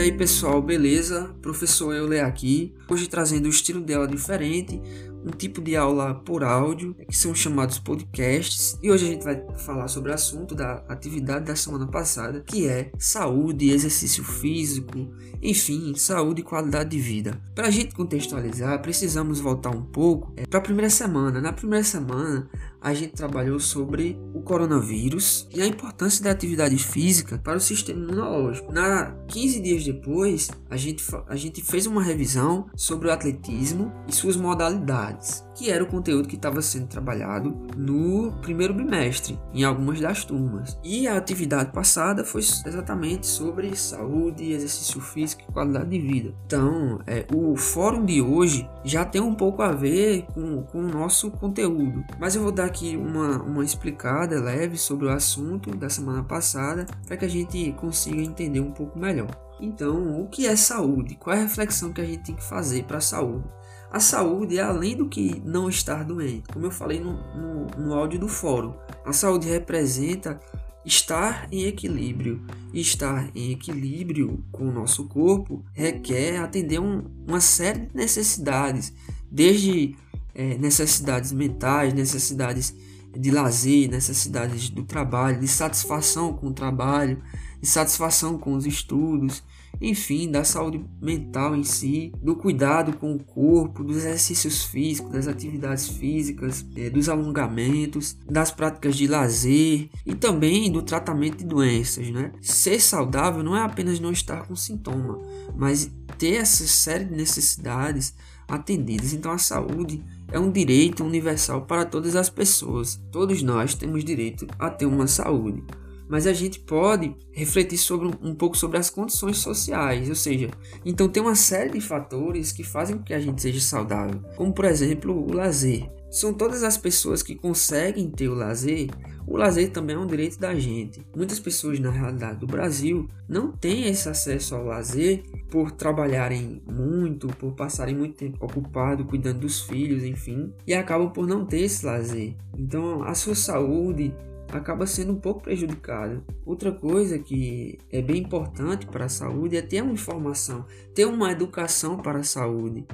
aí pessoal, beleza? Professor Euler aqui, hoje trazendo o estilo dela diferente, um tipo de aula por áudio, que são chamados podcasts, e hoje a gente vai falar sobre o assunto da atividade da semana passada, que é saúde, exercício físico, enfim, saúde e qualidade de vida. Para a gente contextualizar, precisamos voltar um pouco é, para a primeira semana. Na primeira semana, a gente trabalhou sobre o coronavírus e a importância da atividade física para o sistema imunológico. Na 15 dias depois, a gente, a gente fez uma revisão sobre o atletismo e suas modalidades que era o conteúdo que estava sendo trabalhado no primeiro bimestre, em algumas das turmas. E a atividade passada foi exatamente sobre saúde, exercício físico e qualidade de vida. Então, é, o fórum de hoje já tem um pouco a ver com, com o nosso conteúdo, mas eu vou dar aqui uma, uma explicada leve sobre o assunto da semana passada para que a gente consiga entender um pouco melhor. Então, o que é saúde? Qual é a reflexão que a gente tem que fazer para a saúde? A saúde é além do que não estar doente, como eu falei no, no, no áudio do fórum. A saúde representa estar em equilíbrio. E estar em equilíbrio com o nosso corpo requer atender um, uma série de necessidades, desde é, necessidades mentais, necessidades de lazer, necessidades do trabalho, de satisfação com o trabalho, de satisfação com os estudos, enfim, da saúde mental em si, do cuidado com o corpo, dos exercícios físicos, das atividades físicas, é, dos alongamentos, das práticas de lazer e também do tratamento de doenças. Né? Ser saudável não é apenas não estar com sintoma, mas ter essa série de necessidades atendidas. Então, a saúde é um direito universal para todas as pessoas. Todos nós temos direito a ter uma saúde mas a gente pode refletir sobre um, pouco sobre as condições sociais, ou seja, então tem uma série de fatores que fazem com que a gente seja saudável, como por exemplo o lazer. São todas as pessoas que conseguem ter o lazer. O lazer também é um direito da gente. Muitas pessoas na realidade do Brasil não têm esse acesso ao lazer por trabalharem muito, por passarem muito tempo ocupado cuidando dos filhos, enfim, e acabam por não ter esse lazer. Então, a sua saúde acaba sendo um pouco prejudicado. Outra coisa que é bem importante para a saúde é ter uma informação, ter uma educação para a saúde,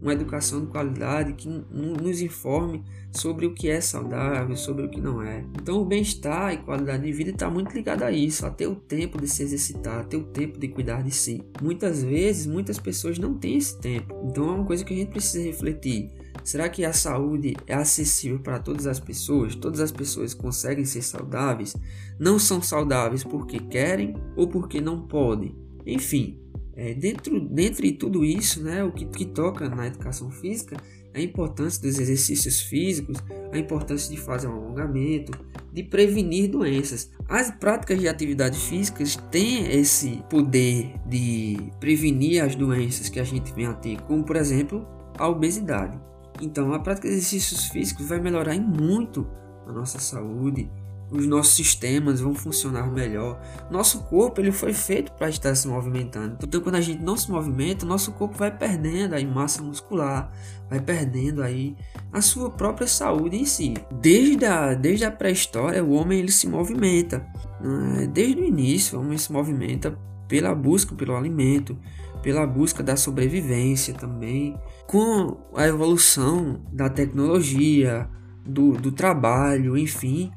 uma educação de qualidade que nos informe sobre o que é saudável, sobre o que não é. Então, o bem-estar e qualidade de vida está muito ligado a isso, a ter o tempo de se exercitar, a ter o tempo de cuidar de si. Muitas vezes, muitas pessoas não têm esse tempo. Então, é uma coisa que a gente precisa refletir Será que a saúde é acessível para todas as pessoas? Todas as pessoas conseguem ser saudáveis? Não são saudáveis porque querem ou porque não podem? Enfim, é, dentro, dentre tudo isso, né, o que, que toca na educação física a importância dos exercícios físicos, a importância de fazer um alongamento, de prevenir doenças. As práticas de atividade físicas têm esse poder de prevenir as doenças que a gente vem a ter, como por exemplo a obesidade. Então, a prática de exercícios físicos vai melhorar muito a nossa saúde, os nossos sistemas vão funcionar melhor. Nosso corpo ele foi feito para estar se movimentando. Então, quando a gente não se movimenta, nosso corpo vai perdendo aí massa muscular, vai perdendo aí a sua própria saúde em si. Desde a, desde a pré-história, o homem ele se movimenta. Né? Desde o início, o homem se movimenta pela busca pelo alimento, pela busca da sobrevivência também. Com a evolução da tecnologia, do, do trabalho, enfim,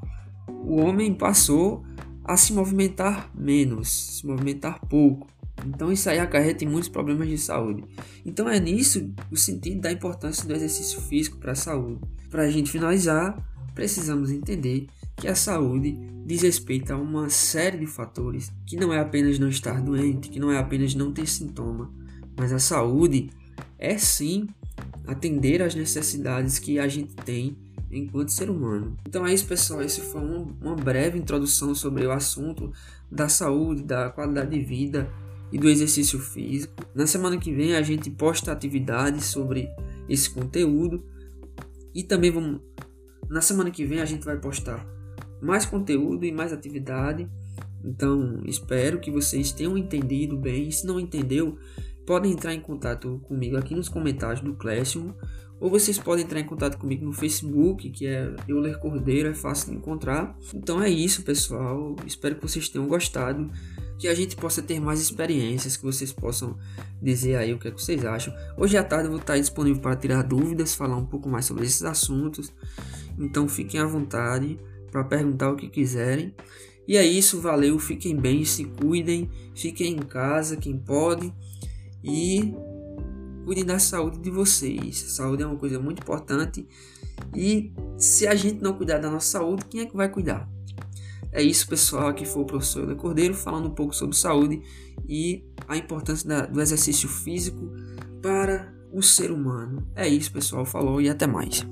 o homem passou a se movimentar menos, se movimentar pouco. Então isso aí acarreta em muitos problemas de saúde. Então é nisso o sentido da importância do exercício físico para a saúde. Para a gente finalizar, precisamos entender que a saúde diz respeito a uma série de fatores que não é apenas não estar doente, que não é apenas não ter sintoma, mas a saúde é sim atender às necessidades que a gente tem enquanto ser humano. Então é isso, pessoal. Esse foi uma, uma breve introdução sobre o assunto da saúde, da qualidade de vida e do exercício físico. Na semana que vem a gente posta atividades sobre esse conteúdo e também vamos na semana que vem a gente vai postar mais conteúdo e mais atividade. Então, espero que vocês tenham entendido bem. Se não entendeu, podem entrar em contato comigo aqui nos comentários do Classroom, ou vocês podem entrar em contato comigo no Facebook, que é Euler Cordeiro, é fácil de encontrar. Então é isso, pessoal. Espero que vocês tenham gostado. que a gente possa ter mais experiências, que vocês possam dizer aí o que, é que vocês acham. Hoje à tarde eu vou estar disponível para tirar dúvidas, falar um pouco mais sobre esses assuntos. Então fiquem à vontade para perguntar o que quiserem. E é isso, valeu, fiquem bem, se cuidem, fiquem em casa quem pode e cuidem da saúde de vocês. Saúde é uma coisa muito importante e se a gente não cuidar da nossa saúde, quem é que vai cuidar? É isso, pessoal. Aqui foi o professor Le Cordeiro falando um pouco sobre saúde e a importância da, do exercício físico para o ser humano. É isso, pessoal. Falou e até mais.